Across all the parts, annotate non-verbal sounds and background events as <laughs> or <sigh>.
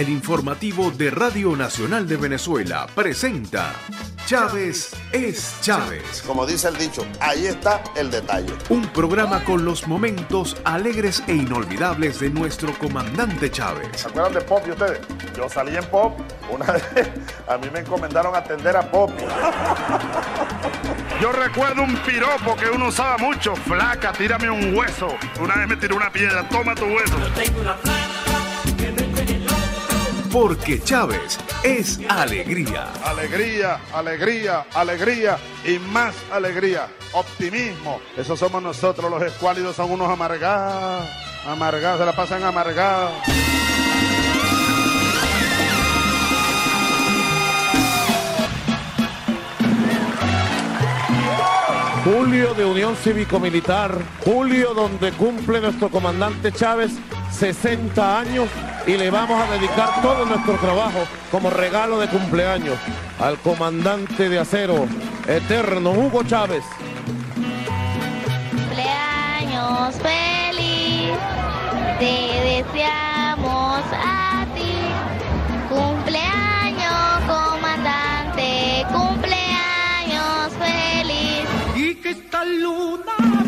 El informativo de Radio Nacional de Venezuela presenta Chávez es Chávez. Como dice el dicho, ahí está el detalle. Un programa con los momentos alegres e inolvidables de nuestro comandante Chávez. ¿Se acuerdan de Pop y ustedes? Yo salí en Pop, una vez a mí me encomendaron atender a Pop. Yo recuerdo un piropo que uno usaba mucho, flaca, tírame un hueso. Una vez me tiró una piedra, toma tu hueso. Porque Chávez es alegría. Alegría, alegría, alegría y más alegría. Optimismo. Eso somos nosotros, los escuálidos son unos amargados. Amargados, se la pasan amargados. Julio de Unión Cívico-Militar, julio donde cumple nuestro comandante Chávez 60 años y le vamos a dedicar todo nuestro trabajo como regalo de cumpleaños al comandante de acero eterno Hugo Chávez. Cumpleaños feliz, te deseamos a ti. Cumpleaños comandante, cumpleaños feliz. Y que esta luna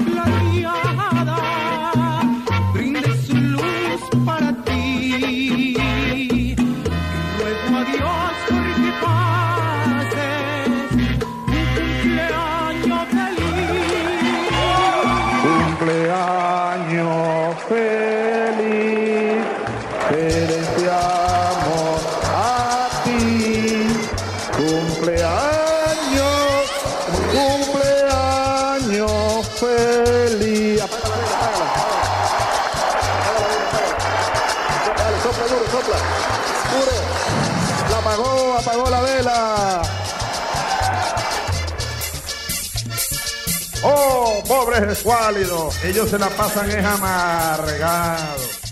Oh, pobres escuálidos, ellos se la pasan es amargados.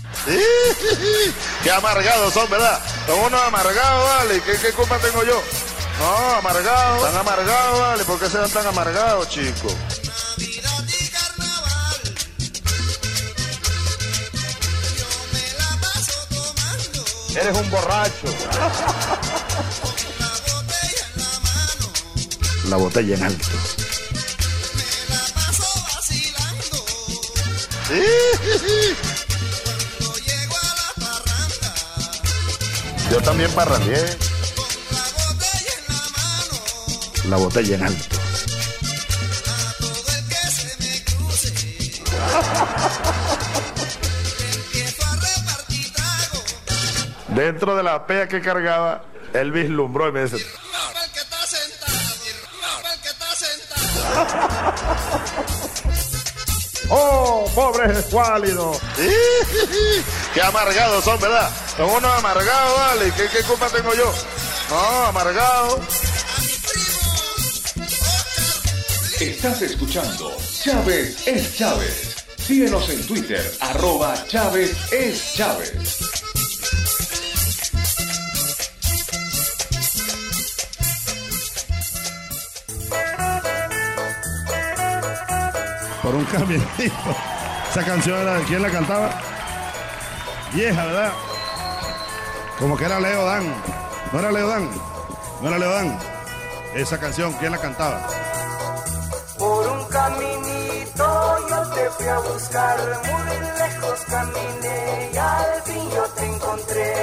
Qué amargados son, ¿verdad? Son unos amargados, vale. ¿Qué, qué culpa tengo yo? No, amargados. Están amargados, vale. ¿Por qué se dan tan amargados, chicos? Eres un borracho. La botella en alto. Yo también parrandeé. La botella en alto. Dentro de la pea que cargaba, él vislumbró y me dice, ¡Oh, pobres escuálidos! <laughs> ¡Qué amargados son, ¿verdad? Son unos amargados, ¿vale? ¿Qué, qué culpa tengo yo? No, amargados. Estás escuchando Chávez es Chávez. Síguenos en Twitter, arroba Chávez es Chávez. Por un camionito. Esa canción era de quién la cantaba. Vieja, ¿verdad? Como que era Leo Dan. ¿No era Leo Dan? ¿No era Leo Dan? Esa canción, ¿quién la cantaba? Por un caminito yo te fui a buscar, muy lejos caminé y al fin yo te encontré.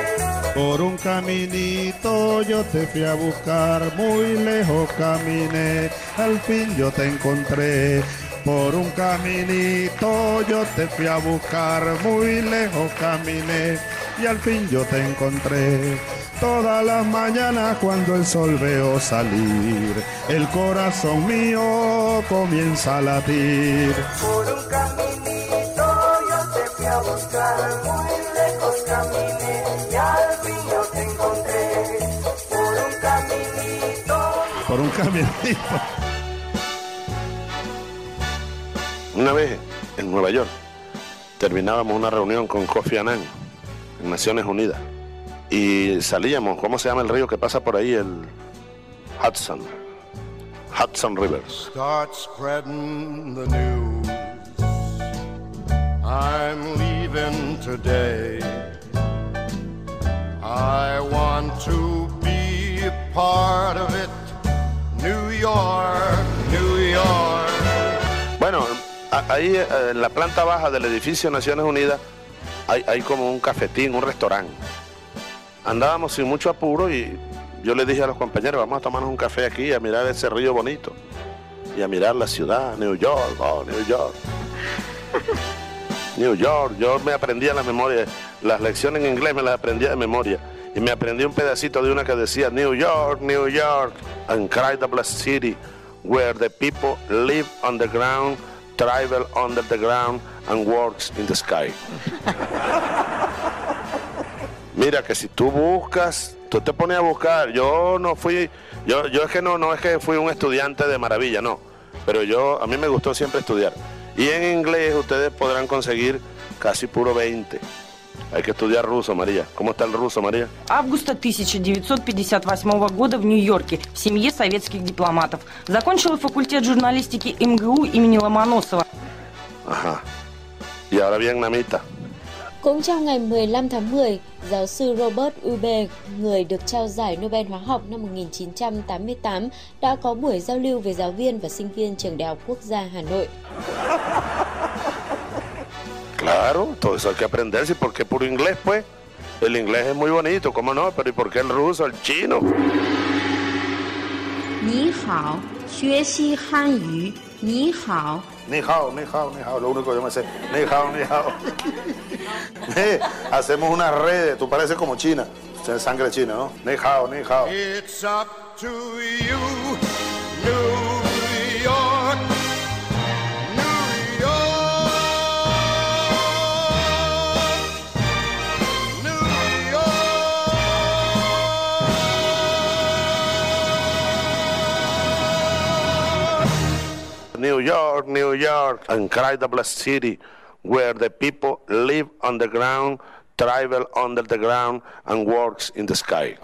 Por un caminito yo te fui a buscar, muy lejos caminé, al fin yo te encontré. Por un caminito yo te fui a buscar, muy lejos caminé y al fin yo te encontré. Todas las mañanas cuando el sol veo salir, el corazón mío comienza a latir. Por un caminito yo te fui a buscar, muy lejos caminé y al fin yo te encontré. Por un caminito. Por un caminito. Una vez en Nueva York terminábamos una reunión con Kofi Annan en Naciones Unidas y salíamos, ¿cómo se llama el río que pasa por ahí? El Hudson. Hudson Rivers. Start spreading the news. I'm leaving today. I part of it. New York, ahí eh, en la planta baja del edificio Naciones Unidas hay, como un cafetín, un restaurante. Andábamos sin mucho apuro y yo le dije a los compañeros, vamos a tomarnos un café aquí, a mirar ese río bonito y a mirar la ciudad, New York, oh, New York. New York, yo me aprendía la memoria, las lecciones en inglés me las aprendía de memoria. Y me aprendí un pedacito de una que decía New York, New York, incredible city, where the people live on the ground, travel under the ground, and works in the sky. Mira que si tú buscas, tú te pones a buscar. Yo no fui, yo, yo es que no, no es que fui un estudiante de maravilla, no. Pero yo, a mí me gustó siempre estudiar. Y en inglés ustedes podrán conseguir casi puro 20. Hay que estudiar ruso, María. ¿Cómo está el ruso, María? Августа 1958 года в Нью-Йорке в семье советских дипломатов. Закончила факультет журналистики МГУ имени Ломоносова. Ajá. Y ahora vietnamita. Cũng trong ngày 15 tháng 10, giáo sư Robert Ube, người được trao giải Nobel hóa học năm 1988, đã có buổi giao lưu với giáo viên và sinh viên trường Đại học Quốc gia Hà Nội. Claro, todo eso hay que aprenderse. ¿Por qué puro inglés, pues? El inglés es muy bonito, ¿cómo no? Pero ¿y por qué el ruso, el chino? Ni hao, xue han yu, ni hao. Ni hao, ni hao, ni hao, lo único que yo me sé. Ni hao, ni hao. <laughs> Eh, hacemos unas redes, tú pareces como China. Sangre china, ¿no? Ni hao, ni hao. It's up to you, New New York, New York, incredible city where the people live on the ground, travel under the ground, and works in the sky.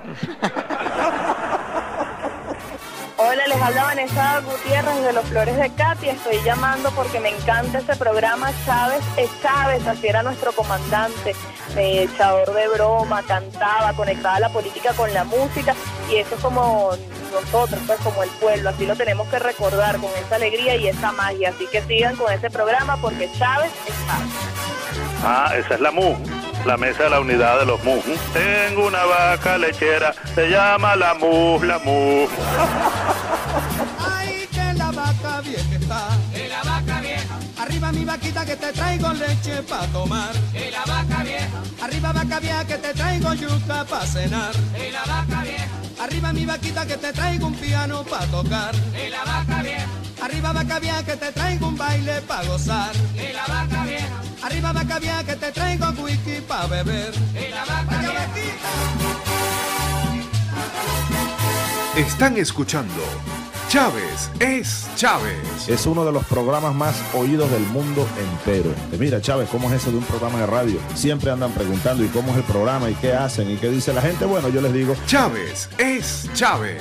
Hola, les habla Vanessa Gutiérrez de Los Flores de Katy. Estoy llamando porque me encanta este programa Chávez es Chávez, así era nuestro comandante, eh, echador de broma, cantaba, conectaba la política con la música y eso es como nosotros, pues como el pueblo, así lo tenemos que recordar con esa alegría y esa magia. Así que sigan con ese programa porque Chávez es Chávez. Ah, esa es la MU, la mesa de la unidad de los MU. Tengo una vaca lechera, se llama la MU, la MU. <laughs> Ay, que la vaca vieja está. Que la vaca vieja. Arriba mi vaquita que te traigo leche pa' tomar. Que la vaca vieja. Arriba vaca vieja que te traigo yuca pa' cenar. Que la vaca vieja. Arriba mi vaquita que te traigo un piano pa' tocar. Que la vaca vieja. Arriba vaca vieja que te traigo un baile pa' gozar. Que la vaca vieja. Arriba vaca vieja que te traigo whisky pa' beber. Que la vaca vieja. Están escuchando Chávez es Chávez. Es uno de los programas más oídos del mundo entero. Eh, Mira, Chávez, ¿cómo es eso de un programa de radio? Siempre andan preguntando, ¿y cómo es el programa? ¿Y qué hacen? ¿Y qué dice la gente? Bueno, yo les digo, Chávez es Chávez.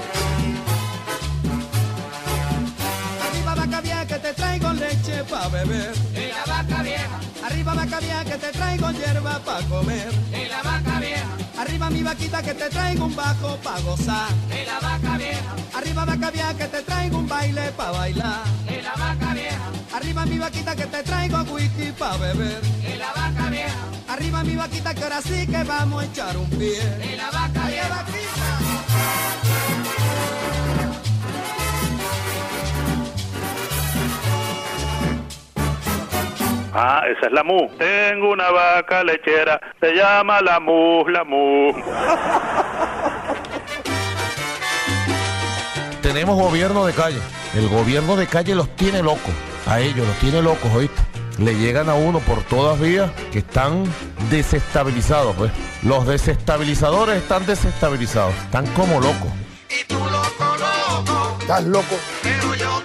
Arriba vaca vieja que te traigo leche pa' beber. Y la vaca vieja. Arriba vaca vieja que te traigo hierba pa' comer. Y la. Arriba mi vaquita que te traigo un bajo pa' gozar. Y la vaca vieja. Arriba vaca vieja que te traigo un baile pa' bailar. Y la vaca vieja. Arriba mi vaquita que te traigo whisky pa' beber. Y la vaca vieja. Arriba mi vaquita que ahora sí que vamos a echar un pie. Y la vaca vieja. Ah, esa es la MU. Tengo una vaca lechera, se llama la MU, la MU. Tenemos gobierno de calle. El gobierno de calle los tiene locos. A ellos los tiene locos, ¿oíste? Le llegan a uno por todas vías que están desestabilizados, pues. Los desestabilizadores están desestabilizados. Están como locos. ¿estás loco? Pero yo.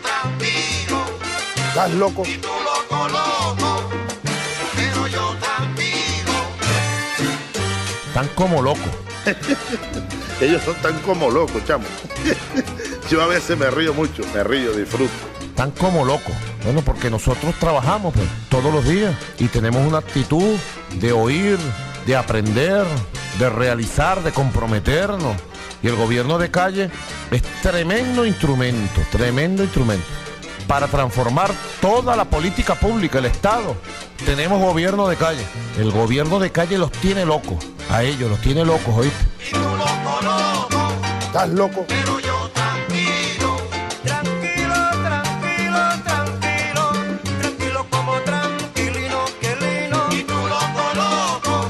¿Estás loco? loco, loco. Están como locos. <laughs> Ellos son tan como locos, chamo. <laughs> Yo a veces me río mucho, me río, disfruto. Están como locos. Bueno, porque nosotros trabajamos pues, todos los días y tenemos una actitud de oír, de aprender, de realizar, de comprometernos. Y el gobierno de calle es tremendo instrumento, tremendo instrumento para transformar toda la política pública, el Estado. Tenemos gobierno de calle. El gobierno de calle los tiene locos. A ellos los tiene locos, ¿oíste? ¿Estás loco?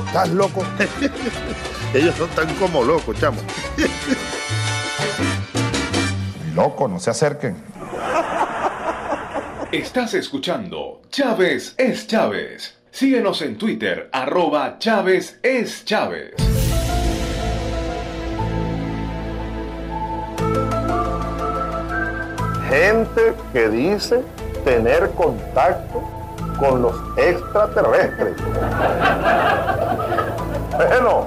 ¿Estás loco? <laughs> Ellos son tan como locos, chamo. Loco, no se acerquen. Estás escuchando Chávez es Chávez. Síguenos en Twitter, arroba Chávez es Chávez. Gente que dice tener contacto con los extraterrestres. Bueno,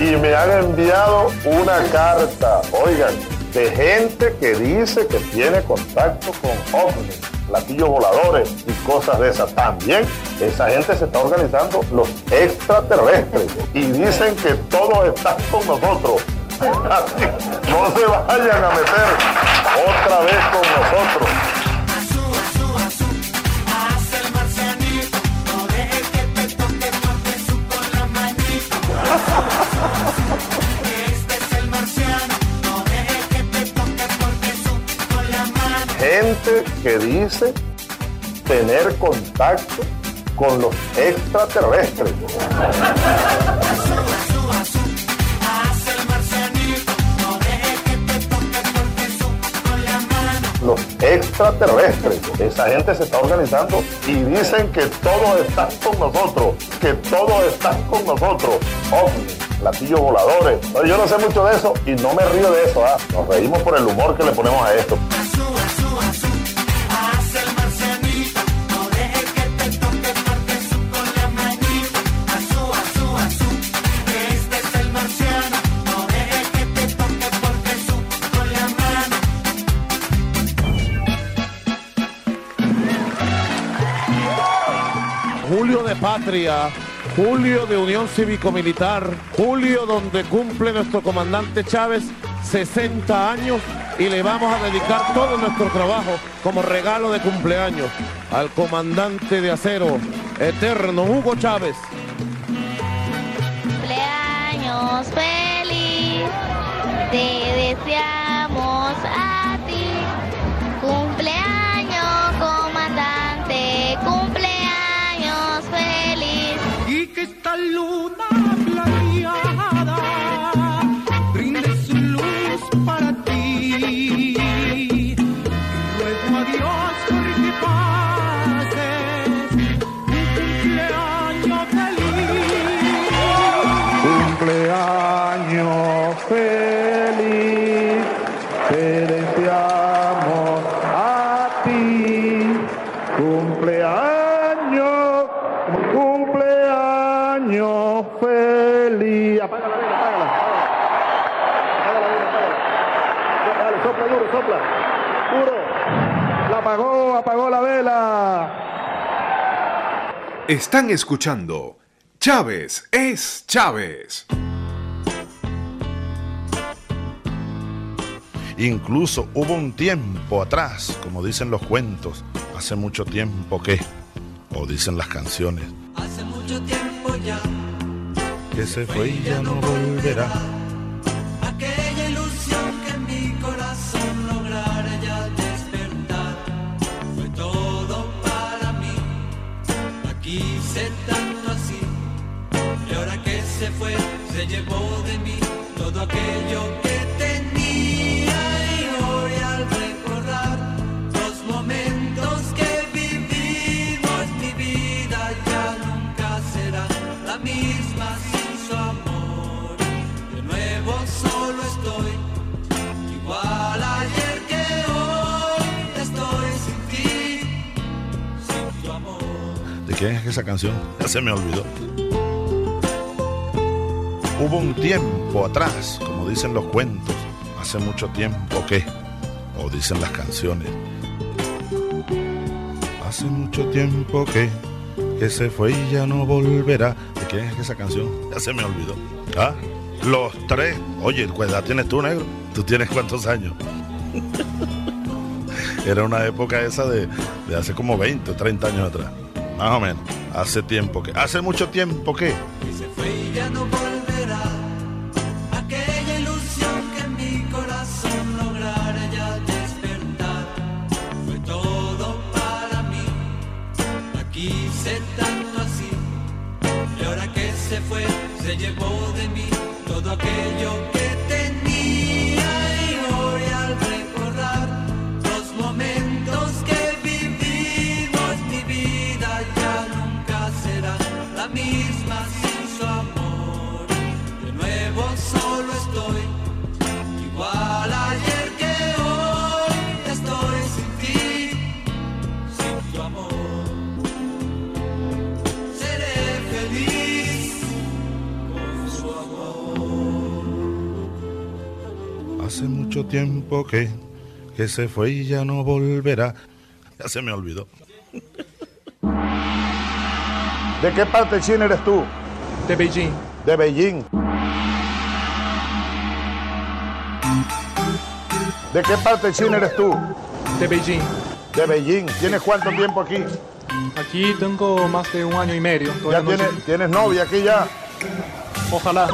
y me han enviado una carta, oigan, de gente que dice que tiene contacto con ovnis, platillos voladores y cosas de esas. También esa gente se está organizando los extraterrestres y dicen que todos están con nosotros. <laughs> No se vayan a meter otra vez con nosotros. Que dice tener contacto con los extraterrestres. Los extraterrestres. Esa gente se está organizando y dicen que todos están con nosotros, que todos están con nosotros. ovnis, platillos voladores. Yo no sé mucho de eso y no me río de eso. ¿ah? Nos reímos por el humor que le ponemos a esto. Julio de patria, julio de unión cívico-militar, julio donde cumple nuestro comandante Chávez 60 años y le vamos a dedicar todo nuestro trabajo como regalo de cumpleaños al comandante de acero eterno Hugo Chávez. Cumpleaños feliz, te deseamos luna apagó, la vela. Están escuchando Chávez es Chávez. Incluso hubo un tiempo atrás, como dicen los cuentos, hace mucho tiempo que, o dicen las canciones, Hace mucho tiempo ya, que se fue y ya no volverá. Fue, se llevó de mí todo aquello que tenía. Y hoy al recordar los momentos que vivimos, mi vida ya nunca será la misma sin su amor. De nuevo solo estoy, igual ayer que hoy, estoy sin ti, sin tu amor. ¿De quién es esa canción? <laughs> Ya se me olvidó. Hubo un tiempo atrás, como dicen los cuentos, hace mucho tiempo que, o dicen las canciones, hace mucho tiempo que, que se fue y ya no volverá. ¿De quién es esa canción? Ya se me olvidó. ¿Ah? Los tres. Oye, ¿qué edad tienes tú, negro? ¿Tú tienes cuántos años? <laughs> Era una época esa de, de hace como 20 o 30 años atrás. Más o menos. Hace tiempo que. ¿Hace mucho tiempo que? y ya no volverá llevó de mí todo aquello que tiempo que, que se fue y ya no volverá. Ya se me olvidó. ¿De qué parte de China eres tú? De Beijing. De Beijing. ¿De qué parte de China eres tú? De Beijing. De Beijing. ¿Tienes cuánto tiempo aquí? Aquí tengo más de un año y medio. ¿Ya no tienes, sé- tienes novia aquí ya? Ojalá.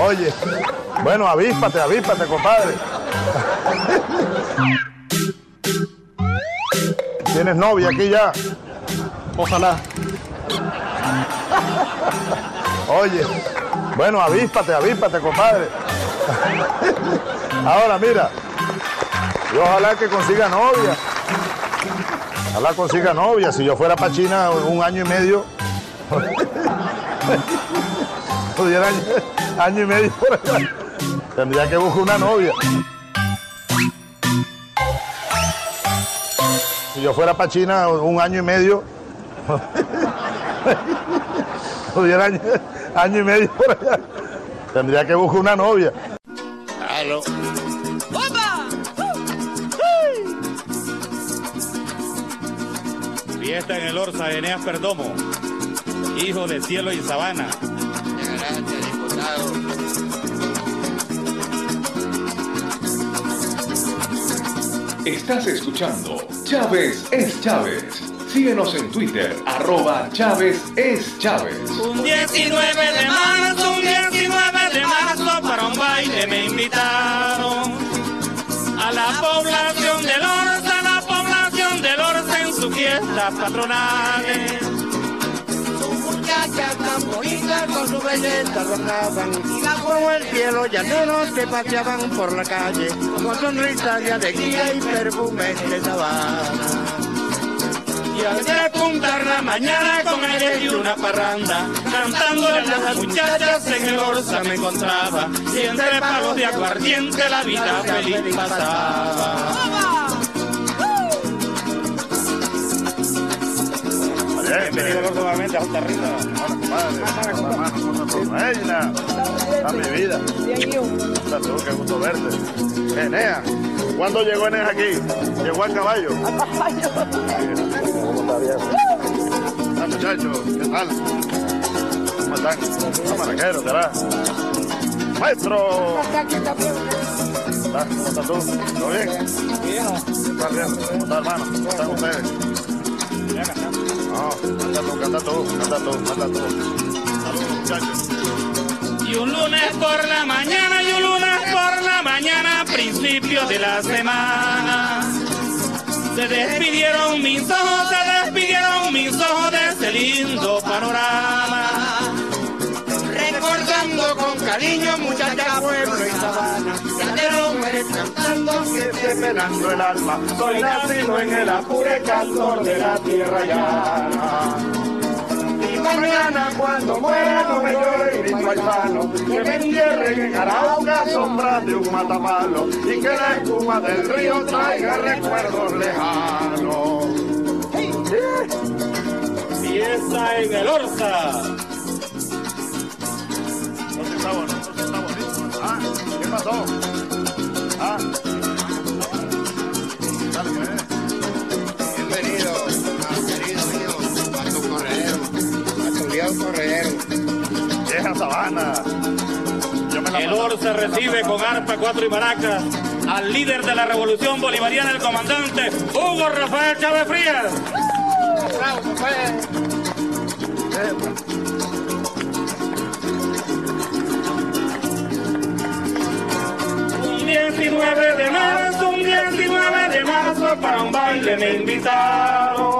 Oye, bueno, avíspate, avíspate, compadre. ¿Tienes novia aquí ya? Ojalá. Oye, bueno, avíspate, avíspate, compadre. Ahora, mira, y ojalá que consiga novia. Ojalá consiga novia. Si yo fuera para China un año y medio, <laughs> pudiera año, año y medio por allá, tendría que buscar una novia. Si yo fuera para China un año y medio, <laughs> pudiera año, año y medio por allá, tendría que buscar una novia. Aló. Fiesta en el Orsa de Eneas Perdomo, hijo de cielo y sabana. Estás escuchando Chávez es Chávez. Síguenos en Twitter, arroba Chávez es Chávez. Un 19 de marzo, un 19 de marzo para un baile me invitaron a la población del Orza, a la población del Orza en sus fiestas patronales. Muchachas tan bonitas con su belleza adornaban y como el cielo llaneros que paseaban por la calle con sonrisas de alegría y perfumes de sabana. Y al despuntar la mañana con aire y una parranda, cantándole a las muchachas en el orza me encontraba, y entre pagos de aguardiente la vida feliz pasaba. Bienvenido nuevamente a Junta Rita. Reina, a mi vida. Qué gusto verte. Enea, ¿cuándo llegó Enea aquí? ¿Llegó a caballo? A caballo. Hola, muchachos, ¿qué tal? ¿Cómo están? Los maraqueros, ¿será? ¡Maestro! ¿Estás? ¿Cómo estás tú? ¿Todo bien? Bien. ¿Estás? ¿Cómo está, hermano? ¿Cómo están ustedes? Canta canta. Y un lunes por la mañana, y un lunes por la mañana, principio de la semana. Se despidieron mis ojos, se despidieron mis ojos de ese lindo panorama. Recordando con cariño muchachas, pueblo y sabana. Llaneros mujeres cantando, Siempre pelando el alma, soy nacido en el apure calor de la tierra llana. Y mañana cuando muera no me llore mi paisano, que me entierren en Arauca sombra de un matapalo y que la espuma del río traiga recuerdos lejanos. Fiesta en el Orsa. El Orce recibe con arpa, cuatro y maracas al líder de la revolución bolivariana, el comandante Hugo Rafael Chávez Frías. Un 19 de marzo, un 19 de marzo, para un baile me invitaron.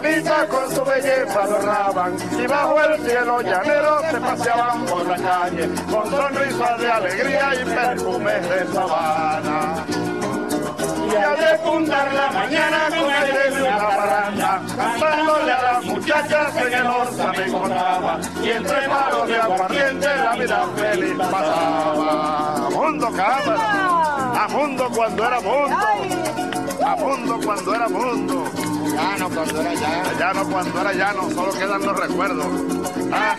Bonita con su belleza adornaban y bajo el cielo llanero se paseaban por la calle con sonrisas de alegría y perfumes de sabana. Y al despuntar la mañana con aire de una parranda, Cantándole a las muchachas en el orza me encontraba y entre palos de aguardiente la vida feliz pasaba. Mundo cámara, a mundo cuando era mundo, a mundo cuando era mundo. Llano cuando era llano. Llano cuando era llano, solo quedan los recuerdos. Ah,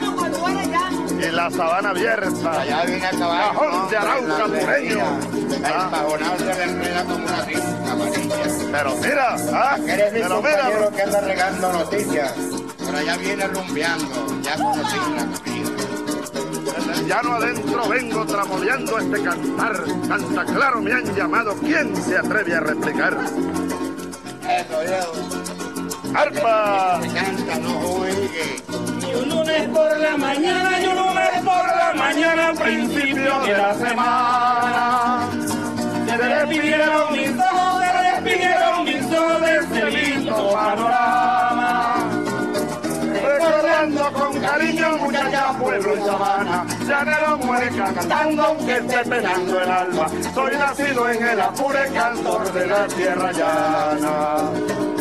y la sabana abierta. Allá viene a caballo. Cajón de Arauca Mureño. El pajonado se le enreda como una tinta amarilla. Pero mira, ah, Eres mi pero mira. que anda regando noticias. Pero allá viene rumbeando. Ya conocí la comida. En el llano adentro vengo tramoleando este cantar. Canta claro me han llamado. ¿Quién se atreve a replicar? Eso yo. ¡Arpa! Canta, no juegue. Y un lunes por la mañana, y un lunes por la mañana, principio de la semana. Se despidieron mis ojos, se despidieron mis ojos de este lindo panorama. Recordando con cariño muchacha, pueblo y sabana. Llanero mueca cantando aunque esté penando el alma. Soy nacido en el apure cantor de la tierra llana.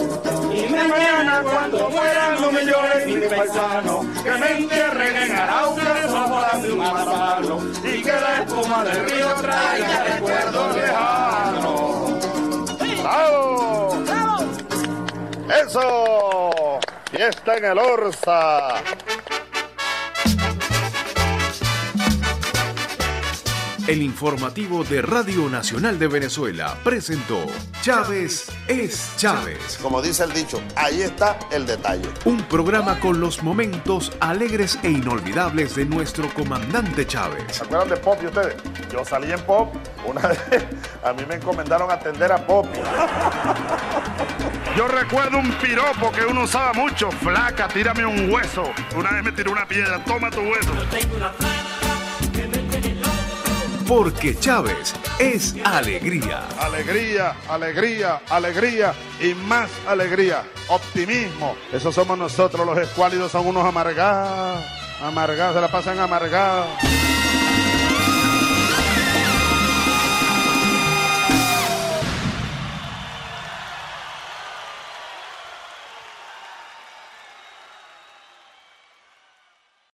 Y mañana cuando mueran no me llores mi paisano, que me entierren en Arauca bajo la de un mazapalo, y que la espuma del río traiga recuerdos lejanos. ¡Bravo! ¡Eso! Fiesta en el Orza. El informativo de Radio Nacional de Venezuela presentó Chávez es Chávez. Como dice el dicho, ahí está el detalle. Un programa con los momentos alegres e inolvidables de nuestro comandante Chávez. ¿Se acuerdan de Pop y ustedes? Yo salí en Pop. Una <laughs> vez a mí me encomendaron atender a Pop. Yo recuerdo un piropo que uno usaba mucho. Flaca, tírame un hueso. Una vez me tiró una piedra. Toma tu hueso. Porque Chávez es alegría. Alegría, alegría, alegría y más alegría. Optimismo. Eso somos nosotros. Los escuálidos son unos amargados. Amargados, se la pasan amargados.